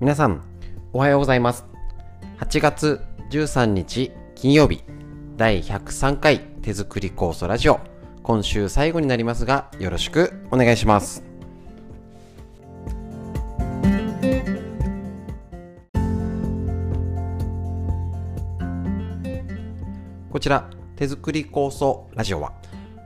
皆さん、おはようございます。8月13日金曜日、第103回手作り酵素ラジオ。今週最後になりますが、よろしくお願いします。こちら、手作り酵素ラジオは、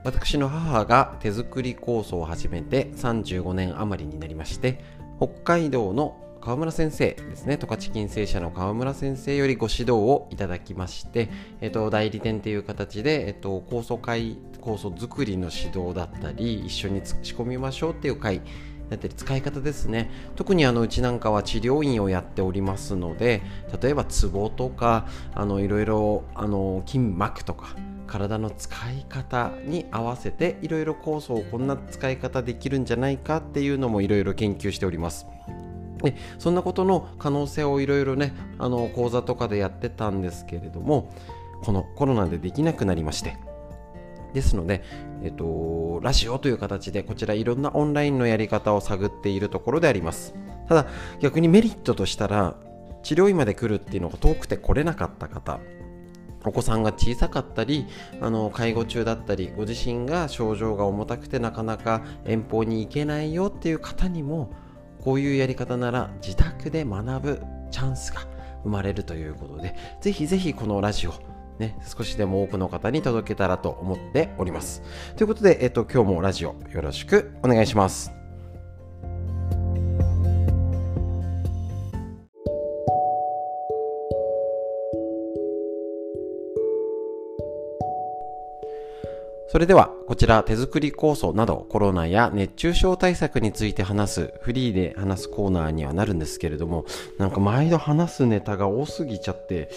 私の母が手作り酵素を始めて35年余りになりまして、北海道の川村先生ですね、十勝金星社の川村先生よりご指導をいただきまして、えっと、代理店という形で、えっと、酵素会、酵素作りの指導だったり、一緒に仕込みましょうっていう会だったり使い方ですね特にあのうちなんかは治療院をやっておりますので例えばツボとかあのいろいろあの筋膜とか体の使い方に合わせていろいろ酵素をこんな使い方できるんじゃないかっていうのもいろいろ研究しております。でそんなことの可能性をいろいろねあの講座とかでやってたんですけれどもこのコロナでできなくなりまして。ですので、えっと、ラジオという形でこちらいろんなオンラインのやり方を探っているところであります。ただ逆にメリットとしたら治療院まで来るっていうのが遠くて来れなかった方お子さんが小さかったりあの介護中だったりご自身が症状が重たくてなかなか遠方に行けないよっていう方にもこういうやり方なら自宅で学ぶチャンスが生まれるということでぜひぜひこのラジオね、少しでも多くの方に届けたらと思っております。ということで、えっと、今日もラジオよろしくお願いします。それでは、こちら手作り酵素などコロナや熱中症対策について話すフリーで話すコーナーにはなるんですけれども、なんか毎度話すネタが多すぎちゃって、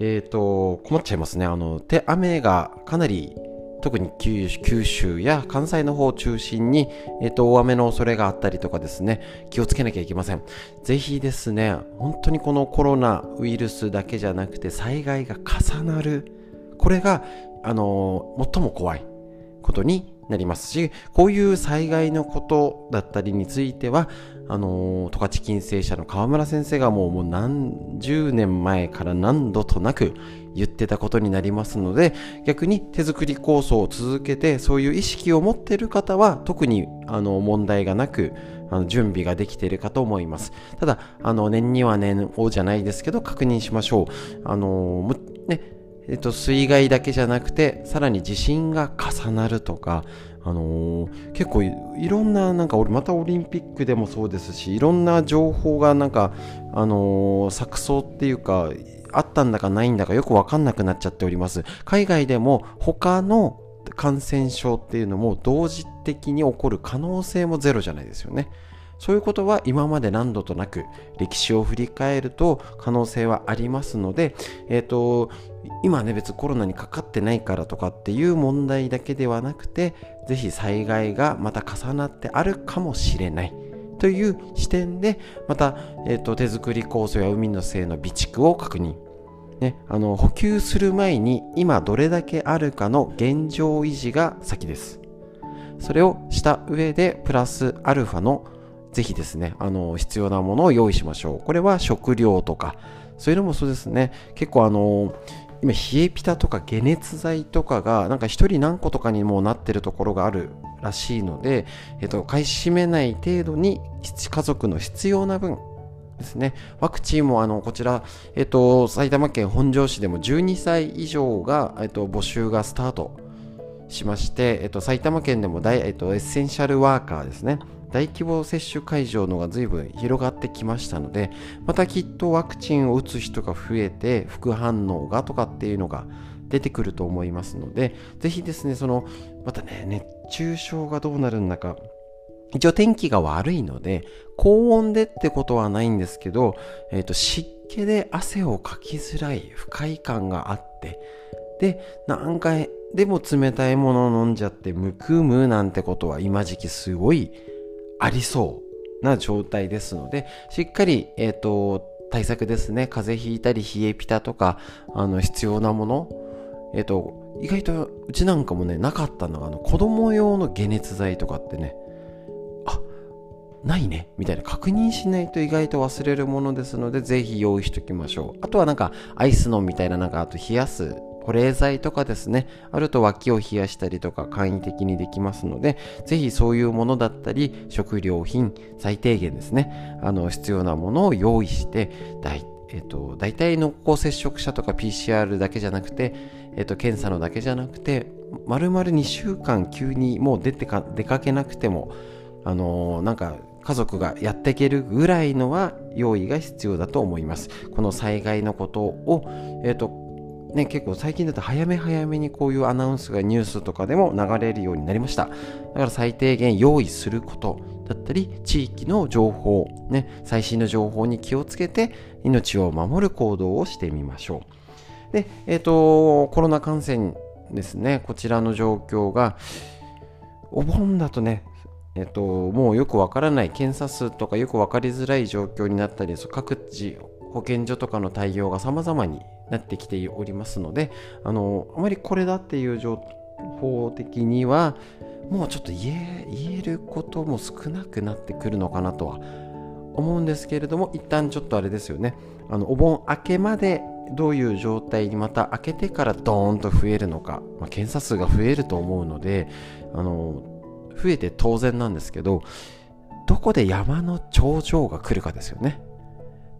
えっ、と、困っちゃいますね。あの、手雨がかなり、特に九州や関西の方を中心に、えっ、と、大雨の恐れがあったりとかですね、気をつけなきゃいけません。ぜひですね、本当にこのコロナウイルスだけじゃなくて、災害が重なる。これが、あの、最も怖いことになりますし、こういう災害のことだったりについては、あの十勝金星社の川村先生がもうもう何十年前から何度となく言ってたことになりますので逆に手作り構想を続けてそういう意識を持っている方は特にあの問題がなくあの準備ができているかと思います。ただあの年には年をじゃないですけど確認しましょう。あのえっと、水害だけじゃなくてさらに地震が重なるとかあのー、結構いろんななんかまたオリンピックでもそうですしいろんな情報がなんか、あのー、錯綜っていうかあったんだかないんだかよく分かんなくなっちゃっております。海外でも他の感染症っていうのも同時的に起こる可能性もゼロじゃないですよね。そういうことは今まで何度となく歴史を振り返ると可能性はありますので、えっ、ー、と、今ね別にコロナにかかってないからとかっていう問題だけではなくて、ぜひ災害がまた重なってあるかもしれない。という視点で、また、えーと、手作り酵素や海の精の備蓄を確認。ね、あの補給する前に今どれだけあるかの現状維持が先です。それをした上でプラスアルファのぜひですね、あの、必要なものを用意しましょう。これは食料とか、そういうのもそうですね。結構あの、今、冷えピタとか解熱剤とかが、なんか一人何個とかにもなってるところがあるらしいので、えっと、買い占めない程度に家族の必要な分ですね。ワクチンもあの、こちら、えっと、埼玉県本庄市でも12歳以上が、えっと、募集がスタートしまして、えっと、埼玉県でも大、えっと、エッセンシャルワーカーですね。大規模接種会場のが随分広がってきましたので、またきっとワクチンを打つ人が増えて、副反応がとかっていうのが出てくると思いますので、ぜひですね、その、またね、熱中症がどうなるんだか、一応天気が悪いので、高温でってことはないんですけど、え、ー、と、湿気で汗をかきづらい不快感があって、で、何回でも冷たいものを飲んじゃってむくむなんてことは今時期すごいありそうな状態ですので、しっかり、えっ、ー、と、対策ですね。風邪ひいたり冷えピタとか、あの、必要なもの。えっ、ー、と、意外とうちなんかもね、なかったのが、あの、子供用の解熱剤とかってね、あ、ないねみたいな確認しないと意外と忘れるものですのでぜひ用意しときましょうあとはなんかアイスノンみたいななんかあと冷やす保冷剤とかですねあると脇を冷やしたりとか簡易的にできますのでぜひそういうものだったり食料品最低限ですねあの必要なものを用意して大えっと、大体濃厚接触者とか PCR だけじゃなくて、えっと、検査のだけじゃなくて、丸々2週間急にもう出てか出かけなくても、あのー、なんか家族がやっていけるぐらいのは用意が必要だと思います。この災害のことを、えっと、ね、結構最近だと早め早めにこういうアナウンスがニュースとかでも流れるようになりました。だから最低限用意することだったり、地域の情報、ね、最新の情報に気をつけて命を守る行動をしてみましょう。で、えっ、ー、と、コロナ感染ですね、こちらの状況が、お盆だとね、えっと、もうよくわからない検査数とかよく分かりづらい状況になったり各地保健所とかの対応が様々になってきておりますのであのあまりこれだっていう情報的にはもうちょっと言えることも少なくなってくるのかなとは思うんですけれども一旦ちょっとあれですよね。あのお盆明けまでどういう状態にまた開けてからドーンと増えるのか、まあ、検査数が増えると思うのであの増えて当然なんですけどどこで山の頂上が来るかですよね。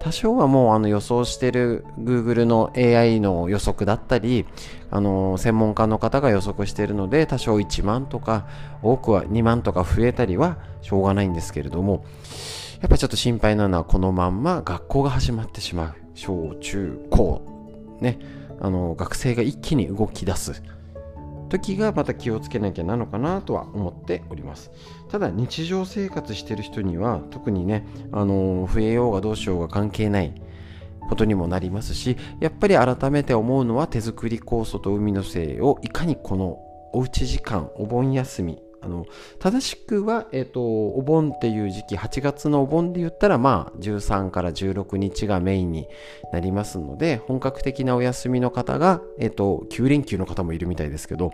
多少はもうあの予想してる Google の AI の予測だったり、あの専門家の方が予測しているので多少1万とか多くは2万とか増えたりはしょうがないんですけれどもやっぱちょっと心配なのはこのまんま学校が始まってしまう。小中高ね。あの学生が一気に動き出す。時がまた気をつけなきゃなのかなとは思っております。ただ日常生活してる人には特にね、あの増えようがどうしようが関係ないことにもなりますしやっぱり改めて思うのは手作り酵素と海の精をいかにこのおうち時間お盆休みあの正しくは、えーと、お盆っていう時期8月のお盆で言ったらまあ13から16日がメインになりますので本格的なお休みの方が、えーと、9連休の方もいるみたいですけど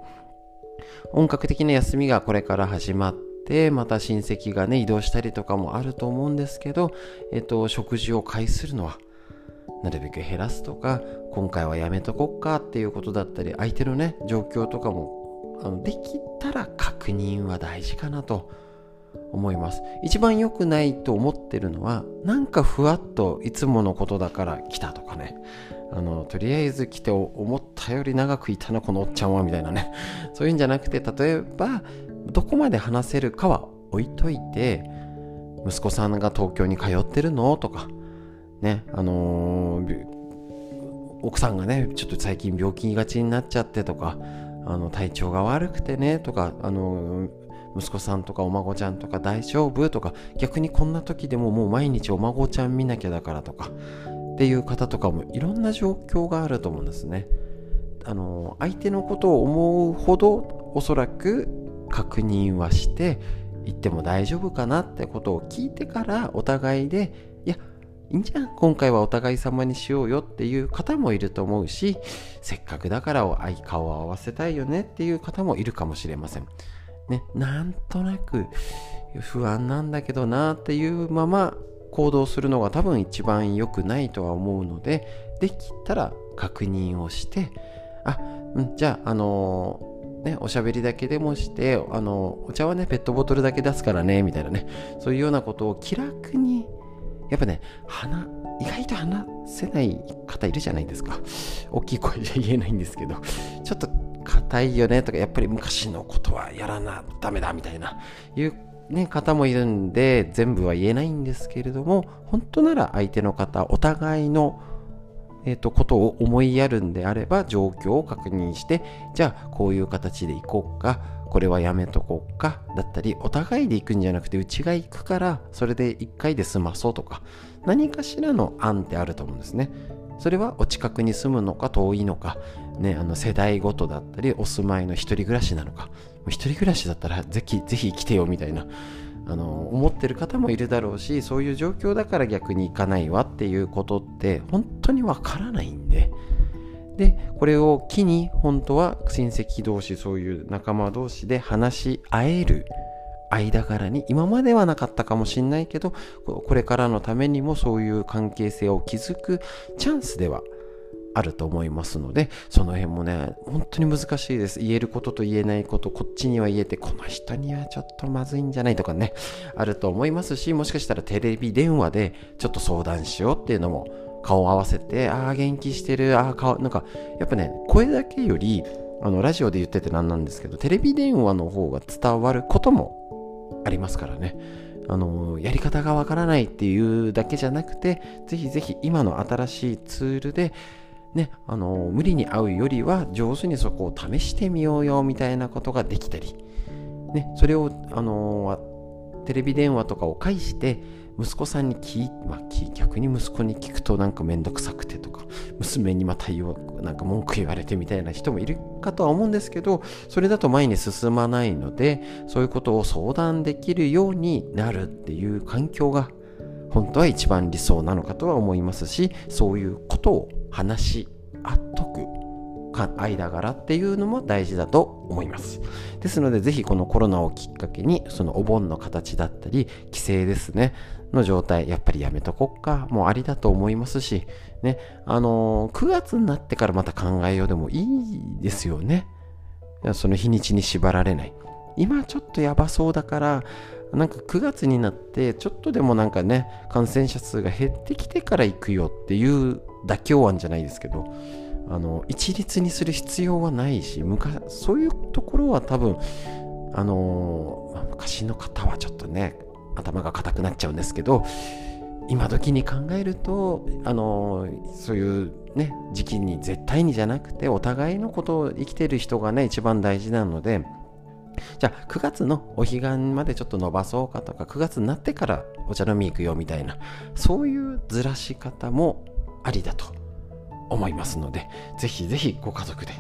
本格的な休みがこれから始まってまた親戚がね移動したりとかもあると思うんですけど、えーと食事を介するのはなるべく減らすとか今回はやめとこっかっていうことだったり相手のね状況とかもあのできたら確認は大事かなと思います。一番良くないと思ってるのはなんかふわっといつものことだから来たとかね。あのとりあえず来て思ったより長くいたなこのおっちゃんはみたいなね。そういうんじゃなくて例えばどこまで話せるかは置いといて息子さんが東京に通ってるのとかねあのー、奥さんがねちょっと最近病気がちになっちゃってとかあの体調が悪くてねとかあの息子さんとかお孫ちゃんとか大丈夫とか逆にこんな時でももう毎日お孫ちゃん見なきゃだからとかっていう方とかもいろんな状況があると思うんですね。あの相手のことを思うほどおそらく確認はして言っても大丈夫かなってことを聞いてからお互いでいいんじゃん今回はお互い様にしようよっていう方もいると思うしせっかくだから愛顔を合わせたいよねっていう方もいるかもしれません。ね、なんとなく不安なんだけどなっていうまま行動するのが多分一番良くないとは思うのでできたら確認をしてあ、うん、じゃああのー、ね、おしゃべりだけでもして、あのお茶はね、ペットボトルだけ出すからね、みたいなね、そういうようなことを気楽にやっぱね、話、意外と話せない方いるじゃないですか。大きい声じゃ言えないんですけど、ちょっと硬いよねとか、やっぱり昔のことはやらなダメだみたいな、いうね、方もいるんで、全部は言えないんですけれども、本当なら相手の方、お互いのえーと、ことを思いやるんであれば状況を確認してじゃあこういう形でいこうかこれはやめとこうかだったりお互いで行くんじゃなくてうちが行くからそれで1回で済まそうとか何かしらの案ってあると思うんですね。それはお近くに住むのか遠いのか、ね、あの世代ごとだったりお住まいの一人暮らしなのか一人暮らしだったらぜひぜひ来てよみたいなあの思ってる方もいるだろうしそういう状況だから逆に行かないわっていうことって本当にわからないんでで、これを機に本当は親戚同士、そういう仲間同士で話し合える間柄に今まではなかったかもしれないけどこれからのためにもそういう関係性を築くチャンスではあると思いますのでその辺もね本当に難しいです。言えることと言えないことこっちには言えてこの人にはちょっとまずいんじゃないとかねあると思いますしもしかしたらテレビ電話でちょっと相談しようっていうのも顔を合わせてああ元気してるああ顔なんかやっぱね声だけよりあのラジオで言ってて何なんですけどテレビ電話の方が伝わることもありますからね。あのやり方がわからないっていうだけじゃなくてぜひぜひ今の新しいツールでね、あの無理に会うよりは上手にそこを試してみようよみたいなことができたり、ね、それを、あのテレビ電話とかを介して息子さんに聞い、まあ、逆に息子に聞くとなんかめんどくさくてとか娘にまた言わなんか文句言われてみたいな人もいるかとは思うんですけどそれだと前に進まないのでそういうことを相談できるようになるっていう環境が本当は一番理想なのかとは思いますしそういうことを話し合っとく間柄っていうのも大事だと思います。ですのでぜひこのコロナをきっかけにそのお盆の形だったり帰省ですね。の状態やっぱりやめとこっか。もうありだと思いますしね。あのー、9月になってからまた考えようでもいいですよね。その日にちに縛られない。今ちょっとやばそうだからなんか9月になってちょっとでもなんかね感染者数が減ってきてから行くよっていう妥協案じゃないですけどあの一律にする必要はないし昔そういうところは多分あのま、昔の方はちょっとね頭が硬くなっちゃうんですけど今時に考えるとあのそういうね時期に絶対にじゃなくてお互いのことを生きてる人がね一番大事なのでじゃあ9月のお彼岸までちょっと伸ばそうかとか9月になってからお茶飲み行くよみたいなそういうずらし方もありだと思いますのでぜひぜひご家族で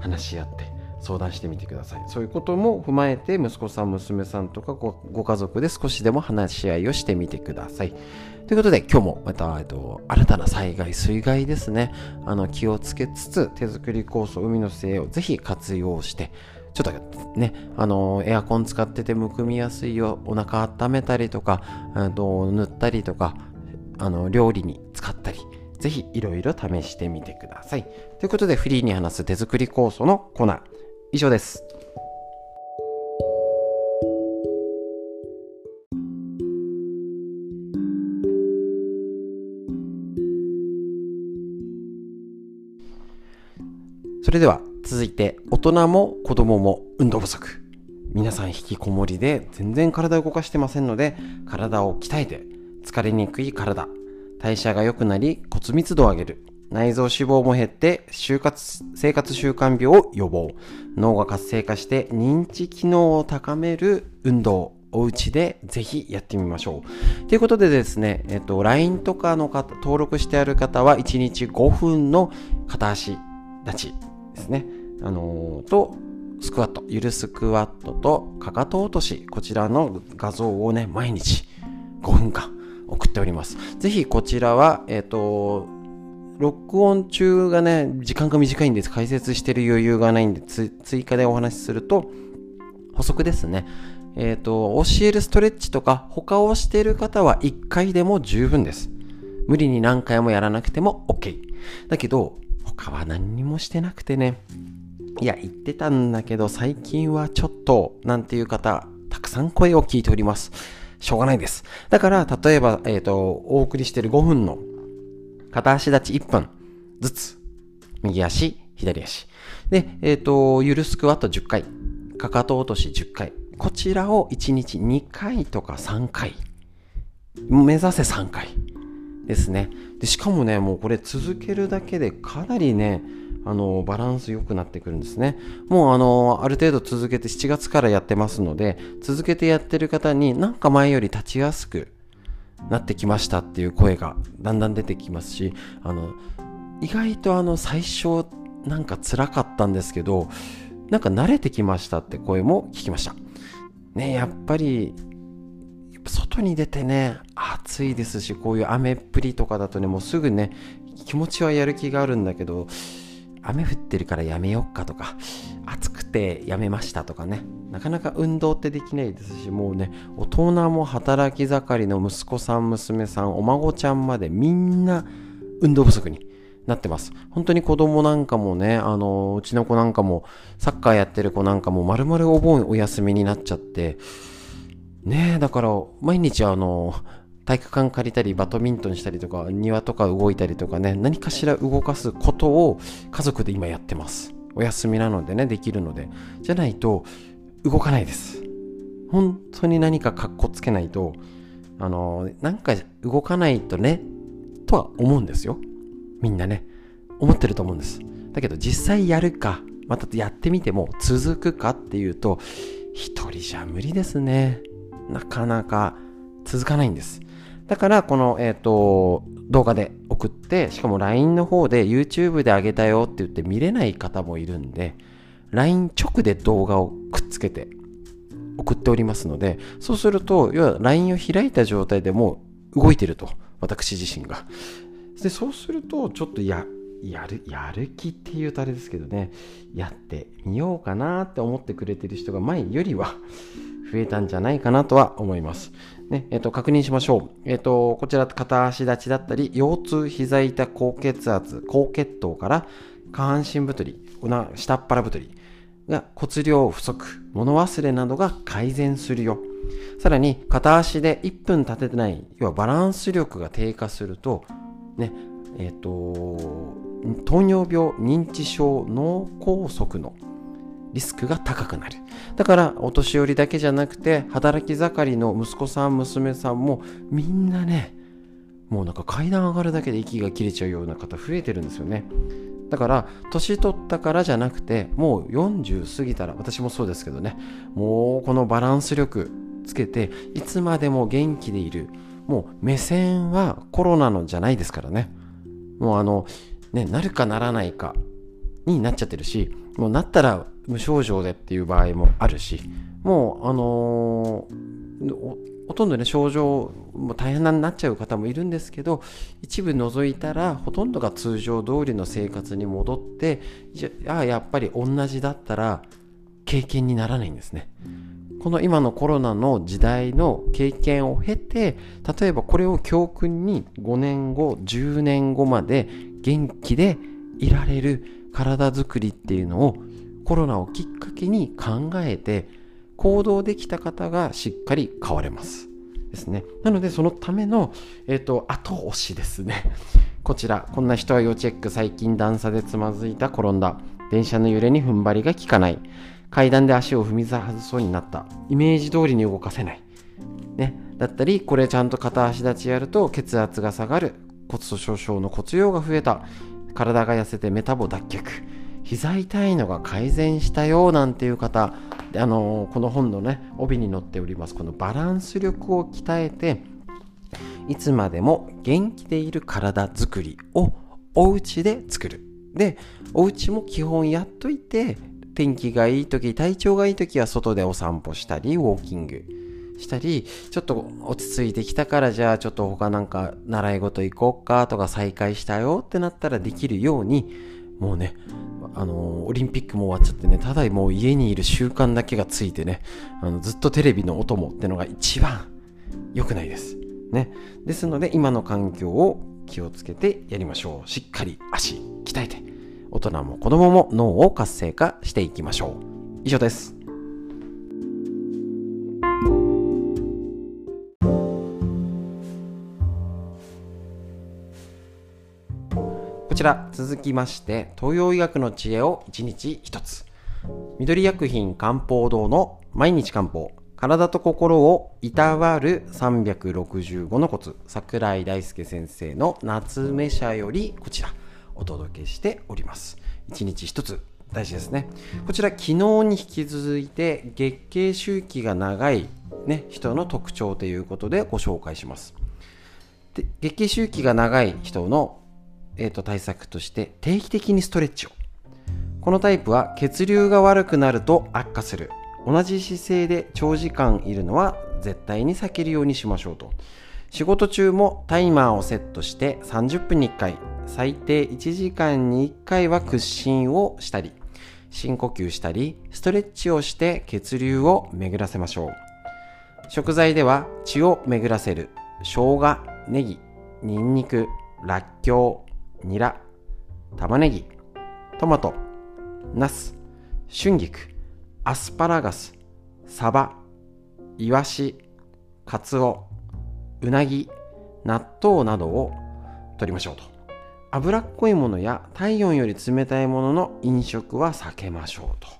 話し合って相談してみてください。そういうことも踏まえて息子さん娘さんとかご家族で少しでも話し合いをしてみてください。ということで今日もまた、えっと、新たな災害水害ですね。あの気をつけつつ手作り酵素海の精をぜひ活用してちょっとね、あのエアコン使っててむくみやすいよ、お腹温めたりとか、と塗ったりとか、あの料理に使ったり、ぜひいろいろ試してみてください。ということで、フリーに話す手作り酵素のコーナー、以上です。それでは続いて、大人も子供も運動不足。皆さん引きこもりで全然体を動かしてませんので、体を鍛えて疲れにくい体、代謝が良くなり骨密度を上げる、内臓脂肪も減って就活生活習慣病を予防、脳が活性化して認知機能を高める運動、お家でぜひやってみましょう。ということでですね、えっと、LINE とかの方、登録してある方は1日5分の片足立ちですね。あのー、と、スクワット、ゆるスクワットとかかと落とし、こちらの画像をね、毎日5分間送っております。ぜひこちらは、えっ、と、録音中がね、時間が短いんです。解説してる余裕がないんで、追加でお話しすると、補足ですね。えっ、ー、と、教えるストレッチとか、他をしている方は1回でも十分です。無理に何回もやらなくても OK。だけど、他は何にもしてなくてね、いや、言ってたんだけど、最近はちょっと、なんていう方、たくさん声を聞いております。しょうがないです。だから、例えば、えっ、ー、と、お送りしてる5分の片足立ち1分ずつ、右足、左足。で、えっ、ー、と、ゆるスクワット10回、かかと落とし10回。こちらを1日2回とか3回。目指せ3回ですね。で、しかもね、もうこれ続けるだけでかなりね、あのバランス良くなってくるんですね。もうあのある程度続けて7月からやってますので続けてやってる方になんか前より立ちやすくなってきましたっていう声がだんだん出てきますしあの意外とあの最初なんか辛かったんですけどなんか慣れてきましたって声も聞きました。ねやっぱり外に出てね暑いですしこういう雨っぷりとかだとねもうすぐね気持ちはやる気があるんだけど雨降ってるからやめよっかとか、暑くてやめましたとかね。なかなか運動ってできないですしもうね大人も働き盛りの息子さん娘さんお孫ちゃんまでみんな運動不足になってます。本当に子供なんかもねあのうちの子なんかもサッカーやってる子なんかも丸々お盆お休みになっちゃってねえだから毎日あの体育館借りたりバドミントンしたりとか庭とか動いたりとかね何かしら動かすことを家族で今やってます。お休みなのでねできるので。じゃないと動かないです。本当に何かかっこつけないとあのなんか動かないとねとは思うんですよ。みんなね。思ってると思うんです。だけど実際やるかまたやってみても続くかっていうと一人じゃ無理ですね。なかなか続かないんです。だからこの、えっ、ー、と動画で送ってしかも LINE の方で YouTube であげたよって言って見れない方もいるんで LINE 直で動画をくっつけて送っておりますのでそうすると要は LINE を開いた状態でもう動いてると私自身がでそうするとちょっとややるやる気っていうとあれですけどねやってみようかなって思ってくれてる人が前よりは増えたんじゃないかなとは思います。ね、えっ、と、確認しましょう。えっ、と、こちら片足立ちだったり、腰痛、膝痛、高血圧、高血糖から下半身太り、下っ腹太りが骨量不足、物忘れなどが改善するよ。さらに、片足で1分立ててない、要はバランス力が低下すると、ね、えっ、と、糖尿病、認知症、脳梗塞のリスクが高くなる。だからお年寄りだけじゃなくて働き盛りの息子さん娘さんもみんなねもうなんか階段上がるだけで息が切れちゃうような方増えてるんですよね。だから年取ったからじゃなくてもう40過ぎたら私もそうですけどねもうこのバランス力つけていつまでも元気でいるもう目線はコロナのじゃないですからねもうあのねなるかならないかになっちゃってるしもうなったら無症状でっていう場合もあるしもうあのー、ほとんどね症状も大変になっちゃう方もいるんですけど一部除いたらほとんどが通常通りの生活に戻ってじゃあやっぱり同じだったら経験にならないんですね。この今のコロナの時代の経験を経て例えばこれを教訓に5年後10年後まで元気でいられる体づくりっていうのをコロナをきっかけに考えて行動できた方がしっかり変われます。ですね。なのでそのための、え、ー、と、後押しですね。こちら、こんな人は要チェック。最近段差でつまずいた転んだ。電車の揺れに踏ん張りが効かない。階段で足を踏み外そうになった。イメージ通りに動かせない。ね。だったり、これちゃんと片足立ちやると血圧が下がる。骨粗鬆症の骨量が増えた。体が痩せてメタボ脱却。膝痛いのが改善したよなんていう方あのこの本のね帯に載っておりますこのバランス力を鍛えていつまでも元気でいる体づくりをお家で作る。でお家も基本やっといて天気がいい時体調がいい時は外でお散歩したりウォーキングしたりちょっと落ち着いてきたからじゃあちょっと他なんか習い事行こうかとか再開したよってなったらできるようにもうねあのオリンピックも終わっちゃってねただもう家にいる習慣だけがついてねあのずっとテレビの音もってのが一番良くないです。ね。ですので今の環境を気をつけてやりましょう。しっかり足鍛えて大人も子供も脳を活性化していきましょう。以上です。ちら続きまして東洋医学の知恵を1日1つ。緑薬品漢方堂の毎日漢方。体と心をいたわる365のコツ。桜井大輔先生の夏目社よりこちらお届けしております。1日1つ。大事ですね。こちら昨日に引き続いて月経周期が長い、ね、人の特徴ということでご紹介します。で月経周期が長い人のえー、と対策として定期的にストレッチを。このタイプは血流が悪くなると悪化する。同じ姿勢で長時間いるのは絶対に避けるようにしましょうと。仕事中もタイマーをセットして30分に1回最低1時間に1回は屈伸をしたり深呼吸したりストレッチをして血流を巡らせましょう。食材では血を巡らせる。生姜ネギニンニクらっきょうニラ玉ねぎトマトナス春菊アスパラガスサバイワシカツオうなぎ納豆などを取りましょうと。脂っこいものや体温より冷たいものの飲食は避けましょうと。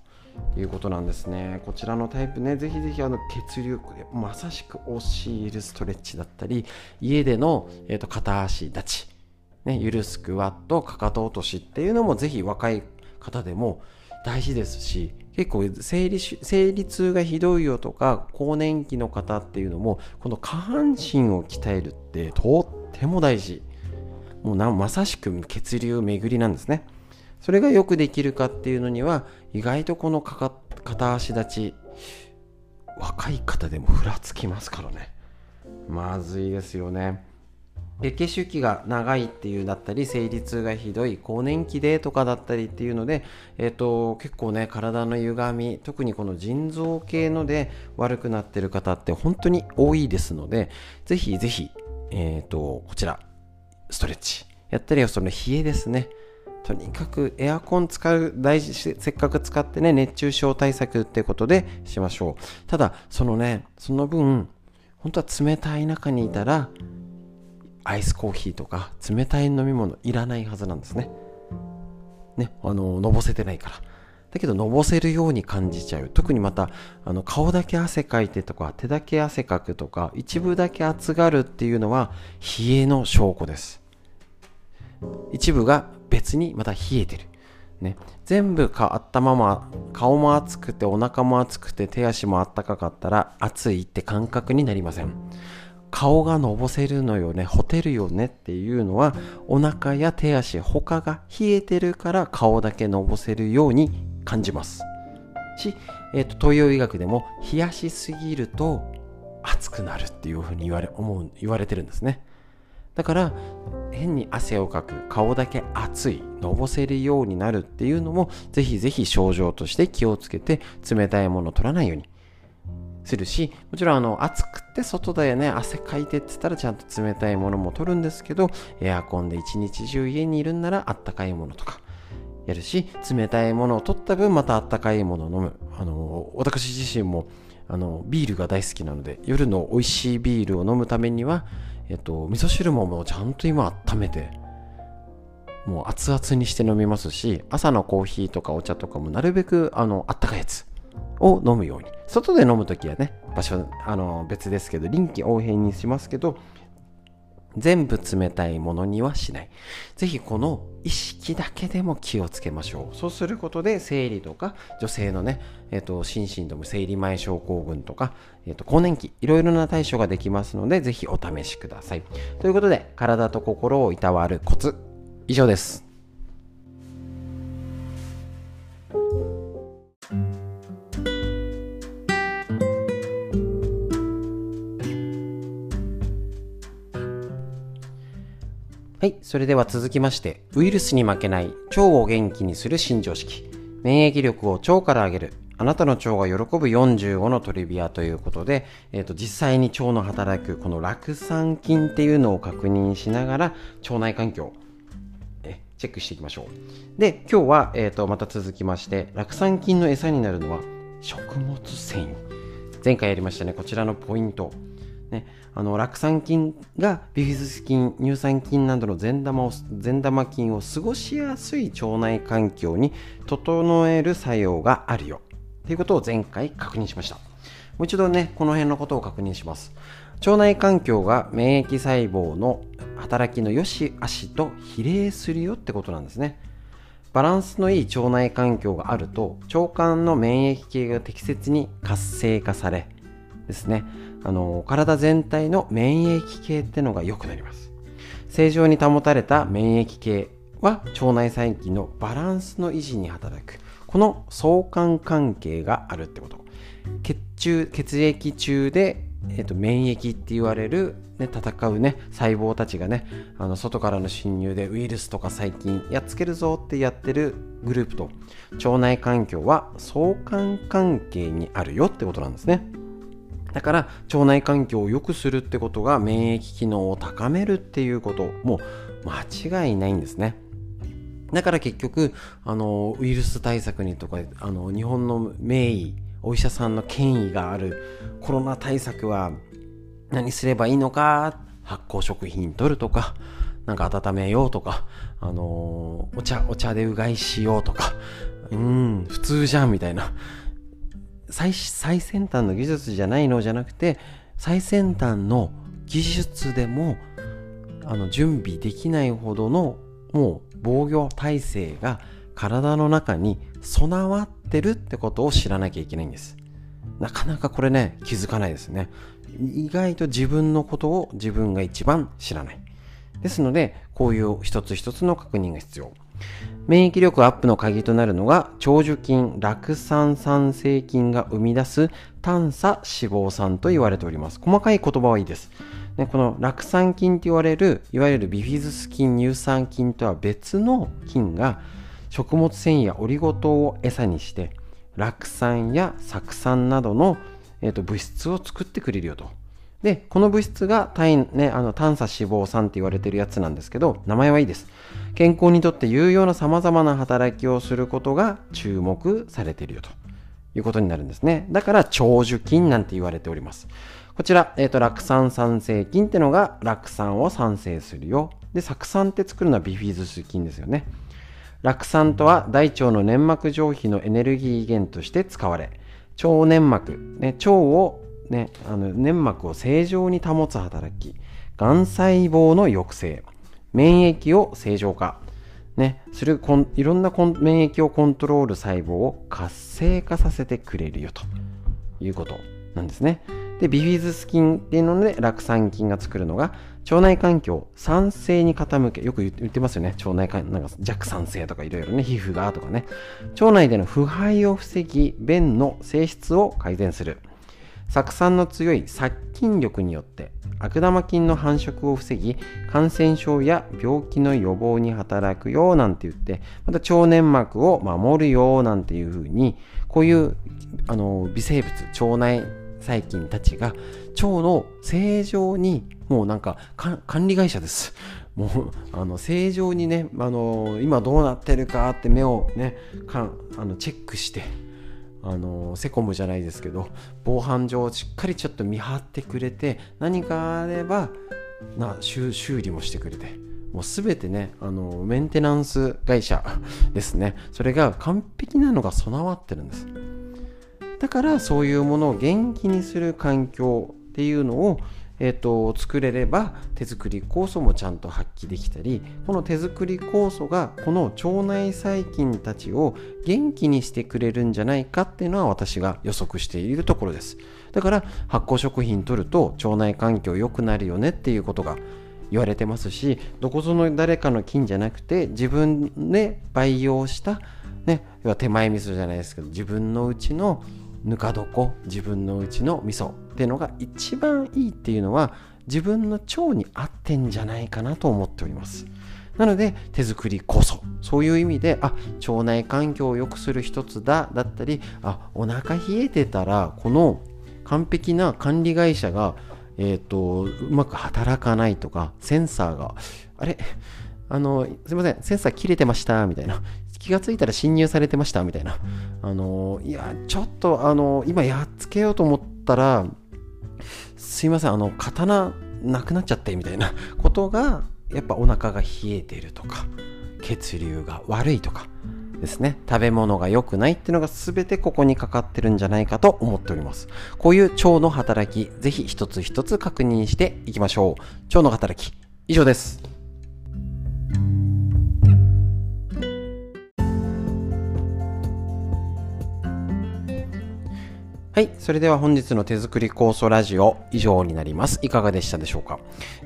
いうことなんですね。こちらのタイプねぜひぜひあの血流まさしく教えるストレッチだったり家での、えーと、片足立ち、ね、ゆるスクワットかかと落としっていうのもぜひ若い方でも大事ですし結構生理生理痛がひどいよとか更年期の方っていうのもこの下半身を鍛えるってとっても大事。もうなまさしく血流巡りなんですね。それがよくできるかっていうのには意外とこのかか片足立ち若い方でもふらつきますからね。まずいですよね。月経周期が長いっていうだったり生理痛がひどい更年期でとかだったりっていうので、えーと、結構ね体の歪み特にこの腎臓系ので悪くなってる方って本当に多いですのでぜひぜひ、えーと、こちらストレッチ。やったりはその冷えですね。とにかくエアコン使う大事せっかく使ってね熱中症対策ってことでしましょう。ただそのねその分本当は冷たい中にいたらアイスコーヒーとか冷たい飲み物いらないはずなんですね。ね、あの、のぼせてないから。だけど、のぼせるように感じちゃう。特にまた、あの、顔だけ汗かいてとか、手だけ汗かくとか、一部だけ熱がるっていうのは、冷えの証拠です。一部が別にまた冷えてる。ね、全部かあったまま顔も熱くてお腹も熱くて手足もあったかかったら熱いって感覚になりません顔がのぼせるのよね、ほてるよねっていうのは、お腹や手足、他が冷えてるから顔だけのぼせるように感じます。し、えっ、ー、と、東洋医学でも冷やしすぎると熱くなるっていうふうに言われ、思う、言われてるんですね。だから、変に汗をかく、顔だけ熱い、のぼせるようになるっていうのも、ぜひぜひ症状として気をつけて、冷たいものを取らないようにするし、もちろんあの暑くて外だよね、汗かいてって言ったらちゃんと冷たいものも取るんですけど、エアコンで一日中家にいるんならあったかいものとかやるし、冷たいものを取った分またあったかいものを飲む。あの、私自身もあのビールが大好きなので、夜の美味しいビールを飲むためには、えっと、味噌汁ももうちゃんと今温めて、もう熱々にして飲みますし、朝のコーヒーとかお茶とかもなるべくあのあったかいやつを飲むように。外で飲むときはね、場所、あの、別ですけど、臨機応変にしますけど、全部冷たいものにはしない。ぜひこの意識だけでも気をつけましょう。そうすることで生理とか女性のね、え、ー、と、心身とも生理前症候群とか、え、ー、と、更年期、いろいろな対処ができますので、ぜひお試しください。ということで、体と心をいたわるコツ、以上です。はい、それでは続きまして、ウイルスに負けない腸を元気にする新常識。免疫力を腸から上げる。あなたの腸が喜ぶ45のトリビアということで、えーと、実際に腸の働くこの酪酸菌っていうのを確認しながら腸内環境えチェックしていきましょう。で、今日は、えーとまた続きまして、酪酸菌の餌になるのは食物繊維。前回やりましたね、こちらのポイント。ね、あの酪酸菌がビフィズス菌乳酸菌などの善玉を善玉菌を過ごしやすい腸内環境に整える作用があるよ。ということを前回確認しました。もう一度ねこの辺のことを確認します。腸内環境が免疫細胞の働きの良し悪しと比例するよってことなんですね。バランスのいい腸内環境があると腸管の免疫系が適切に活性化されですね。あの体全体の免疫系ってのが良くなります。正常に保たれた免疫系は腸内細菌のバランスの維持に働く。この相関関係があるってこと。血中血液中でえー、と免疫って言われる、ね、戦うね細胞たちがねあの外からの侵入でウイルスとか細菌やっつけるぞってやってるグループと腸内環境は相関関係にあるよってことなんですね。だから腸内環境を良くするってことが免疫機能を高めるっていうことも間違いないんですねだから結局あのウイルス対策にとかあの日本の名医お医者さんの権威があるコロナ対策は何すればいいのか発酵食品取るとかなんか温めようとか、あの、お茶、お茶でうがいしようとか、うん、普通じゃんみたいな。最最先端の技術じゃないのじゃなくて、最先端の技術でも、あの、準備できないほどの、もう防御体制が体の中に備わってるってことを知らなきゃいけないんです。なかなかこれね、気づかないですね。意外と自分のことを自分が一番知らない。ですので、こういう一つ一つの確認が必要。免疫力アップの鍵となるのが、長寿菌、酪酸酸性菌が生み出す短鎖脂肪酸と言われております。細かい言葉はいいです。ね、この酪酸菌と言われる、いわゆるビフィズス菌、乳酸菌とは別の菌が、食物繊維やオリゴ糖を餌にして、酪酸や酢酸などの、えーと物質を作ってくれるよと。で、この物質が体、ね、あの短鎖脂肪酸って言われてるやつなんですけど、名前はいいです。健康にとって有用な様々な働きをすることが注目されているよということになるんですね。だから長寿菌なんて言われております。こちら、えっ、ー、と、酪酸酸性菌ってのが酪酸を産生するよ。で、酢酸って作るのはビフィズス菌ですよね。酪酸とは大腸の粘膜上皮のエネルギー源として使われ、腸粘膜、ね、腸をね、あの粘膜を正常に保つ働き、がん細胞の抑制、免疫を正常化、ね、するこんいろんな免疫をコントロール細胞を活性化させてくれるよということなんですね。で、ビフィズス菌っていうので、酪酸菌が作るのが、腸内環境酸性に傾け、よく言ってますよね。腸内環、なんか弱酸性とかいろいろね、皮膚がとかね。腸内での腐敗を防ぎ、便の性質を改善する。酢酸の強い殺菌力によって悪玉菌の繁殖を防ぎ感染症や病気の予防に働くよなんて言ってまた腸粘膜を守るよなんていうふうにこういうあの微生物腸内細菌たちが腸の正常にもうなんか管理会社です。もうあの正常にねあの今どうなってるかって目をねかあのチェックしてあのセコムじゃないですけど防犯上をしっかりちょっと見張ってくれて何かあればな修理もしてくれて。もう全てねあのメンテナンス会社 ですね。それが完璧なのが備わってるんです。だからそういうものを元気にする環境っていうのをえーと、作れれば手作り酵素もちゃんと発揮できたりこの手作り酵素がこの腸内細菌たちを元気にしてくれるんじゃないかっていうのは私が予測しているところです。だから発酵食品取ると腸内環境良くなるよねっていうことが言われてますしどこぞの誰かの菌じゃなくて自分で培養したね要は手前味噌じゃないですけど自分のうちのぬか床自分のうちの味噌っていうのが一番いいっていうのは自分の腸に合ってんじゃないかなと思っております。なので手作りこそ。そういう意味であ腸内環境を良くする一つだだったりあお腹冷えてたらこの完璧な管理会社がえっ、ー、とうまく働かないとかセンサーがあれ？あのすいませんセンサー切れてましたみたいな。気がついたら侵入されてましたみたいな。あのいやちょっとあの今やっつけようと思ったらすいませんあの刀なくなっちゃってみたいな ことがやっぱお腹が冷えてるとか血流が悪いとかですね。食べ物が良くないっていうのが全てここにかかってるんじゃないかと思っております。こういう腸の働き是非一つ一つ確認していきましょう。腸の働き以上です。はい。それでは本日の手作り酵素ラジオ以上になります。いかがでしたでしょうか？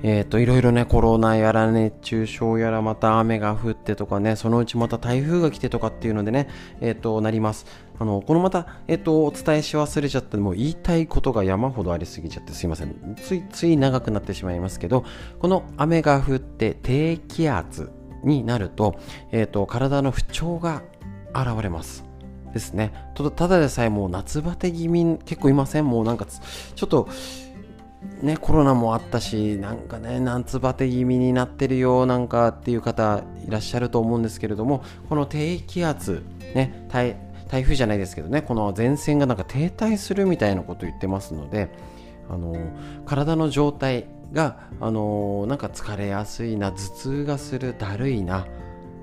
えっ、ー、と、いろいろね、コロナやら熱中症やらまた雨が降ってとかね、そのうちまた台風が来てとかっていうのでね、えっ、ー、と、なります。あのこのまた、えっと、お伝えし忘れちゃってもう言いたいことが山ほどありすぎちゃってすいませんついつい長くなってしまいますけどこの雨が降って低気圧になると,、えっと体の不調が現れますですね。ただでさえもう夏バテ気味結構いません？もうなんかちょっとね、コロナもあったし、なんかね、夏バテ気味になってるよ、なんかっていう方いらっしゃると思うんですけれども、この低気圧、ね、台台風じゃないですけどね、この前線がなんか停滞するみたいなことを言ってますので、あの体の状態が、あのなんか疲れやすいな、頭痛がする、だるいな、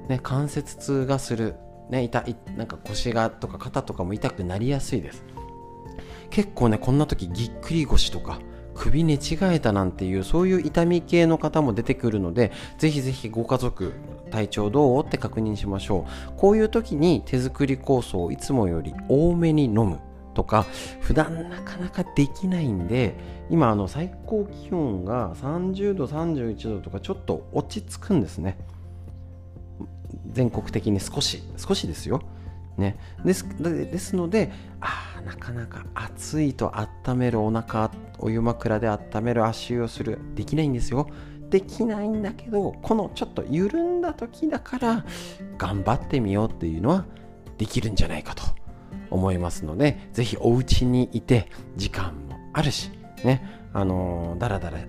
ね、関節痛がする、ね、痛いなんか腰がとか肩とかも痛くなりやすいです。結構ね、こんな時ぎっくり腰とか、首寝違えたなんていうそういう痛み系の方も出てくるのでぜひぜひご家族体調どう？って確認しましょう。こういう時に手作り酵素をいつもより多めに飲むとか普段なかなかできないんで今あの最高気温が30度31度とかちょっと落ち着くんですね。全国的に少し少しですよ。ね、ですですのであなかなか暑いと温めるお腹お湯枕で温める足湯をするできないんですよ。できないんだけどこのちょっと緩んだ時だから頑張ってみようっていうのはできるんじゃないかと思いますのでぜひお家にいて時間もあるしね。あのー、だらだら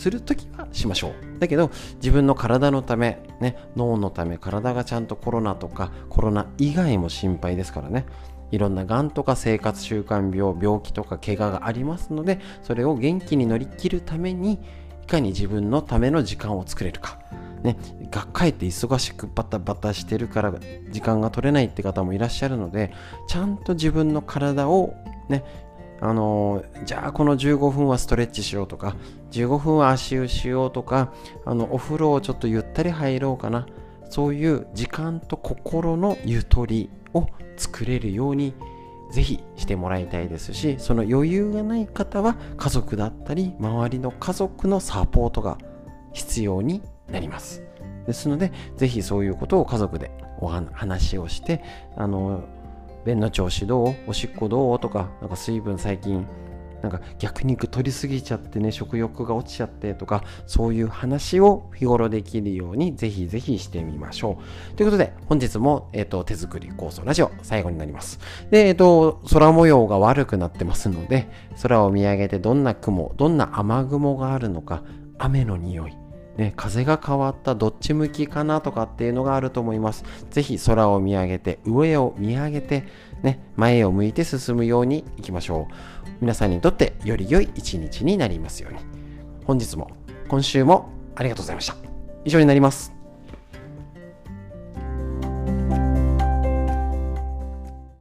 するときはしましょう。だけど、自分の体のため、ね、脳のため、体がちゃんとコロナとか、コロナ以外も心配ですからね。いろんながんとか生活習慣病、病気とか怪我がありますので、それを元気に乗り切るために、いかに自分のための時間を作れるか。ね、学会って忙しくバタバタしてるから時間が取れないって方もいらっしゃるので、ちゃんと自分の体をね、あのじゃあこの15分はストレッチしようとか15分足湯しようとかあのお風呂をちょっとゆったり入ろうかな。そういう時間と心のゆとりを作れるようにぜひしてもらいたいですしその余裕がない方は家族だったり周りの家族のサポートが必要になります。ですのでぜひそういうことを家族でお話をしてあの便の調子どうおしっこどうとか、なんか水分最近、なんか逆肉取りすぎちゃってね、食欲が落ちちゃってとか、そういう話を日頃できるようにぜひぜひしてみましょう。ということで、本日も、えっ、ー、と、手作り構想ラジオ最後になります。で、えっ、ー、と、空模様が悪くなってますので、空を見上げてどんな雲、どんな雨雲があるのか、雨の匂い、ね、風が変わったどっち向きかなとかっていうのがあると思います。ぜひ空を見上げて、上を見上げて、ね、前を向いて進むようにいきましょう。皆さんにとってより良い一日になりますように。本日も、今週もありがとうございました。以上になります。